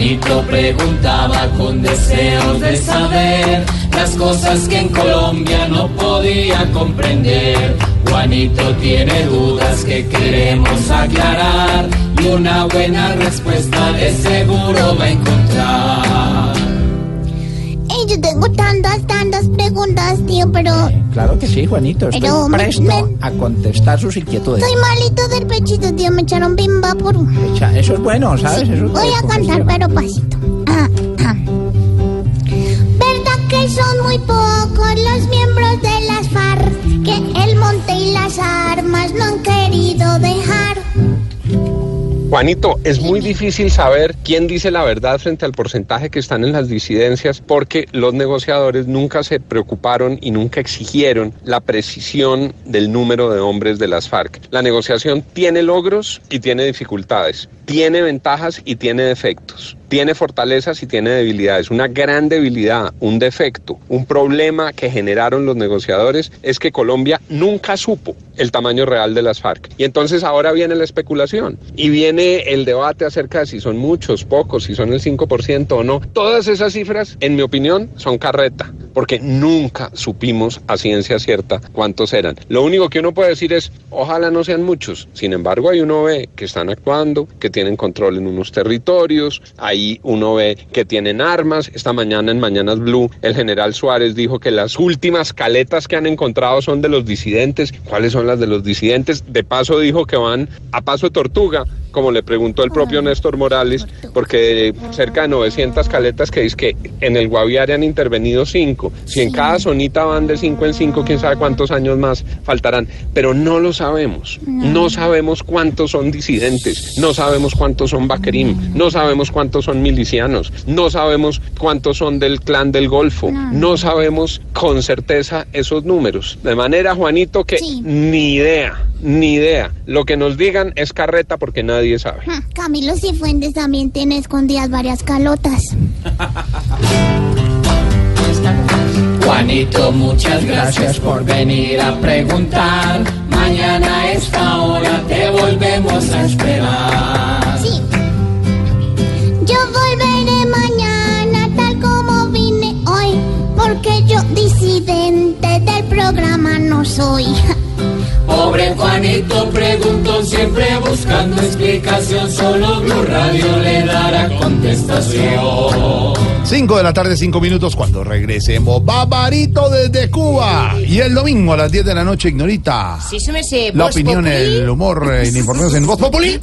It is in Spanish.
Juanito preguntaba con deseos de saber las cosas que en Colombia no podía comprender. Juanito tiene dudas que queremos aclarar y una buena respuesta de seguro va a encontrar. Yo tengo tantas, tantas preguntas, tío, pero Claro que sí, Juanito. Estoy Pero presto me- a contestar sus inquietudes. estoy malito del pechito, tío. Me echaron bimba por... Echa- Eso es bueno, ¿sabes? Eso es Voy a cantar, pero pasito. Ah, ah. ¿Verdad que son muy pocos los miembros de las FARC que el monte y las armas no han querido dejar? Juanito, es muy difícil saber quién dice la verdad frente al porcentaje que están en las disidencias porque los negociadores nunca se preocuparon y nunca exigieron la precisión del número de hombres de las FARC. La negociación tiene logros y tiene dificultades, tiene ventajas y tiene defectos. Tiene fortalezas y tiene debilidades. Una gran debilidad, un defecto, un problema que generaron los negociadores es que Colombia nunca supo el tamaño real de las FARC. Y entonces ahora viene la especulación y viene el debate acerca de si son muchos, pocos, si son el 5% o no. Todas esas cifras, en mi opinión, son carreta, porque nunca supimos a ciencia cierta cuántos eran. Lo único que uno puede decir es, ojalá no sean muchos. Sin embargo, ahí uno ve que están actuando, que tienen control en unos territorios, ahí uno ve que tienen armas. Esta mañana en Mañanas Blue, el general Suárez dijo que las últimas caletas que han encontrado son de los disidentes. ¿Cuáles son las de los disidentes? De paso dijo que van a paso tortuga, como le preguntó el propio Néstor Morales, porque cerca de 900 caletas que dice que en el Guaviare han intervenido cinco. Si en cada zonita van de cinco en cinco, quién sabe cuántos años más faltarán. Pero no lo sabemos. No sabemos cuántos son disidentes. No sabemos cuántos son Bakerim. No sabemos cuántos son milicianos. No sabemos cuántos son del clan del Golfo. No sabemos con certeza esos números. De manera, Juanito, que Sí. ni idea, ni idea. Lo que nos digan es carreta porque nadie sabe. Hmm, Camilo Cifuentes también tiene escondidas varias calotas. Juanito, muchas gracias por venir a preguntar. Mañana a esta hora te volvemos a esperar. Sí. Yo volveré mañana tal como vine hoy, porque yo disidente del programa no soy. Pobre Juanito preguntó siempre buscando explicación. Solo Blue Radio le dará contestación. 5 de la tarde, 5 minutos, cuando regresemos. Babarito desde Cuba. Y el domingo a las 10 de la noche, Ignorita. Sí, se me sé. La opinión, Populi. el humor, eh, información en Voz Populi.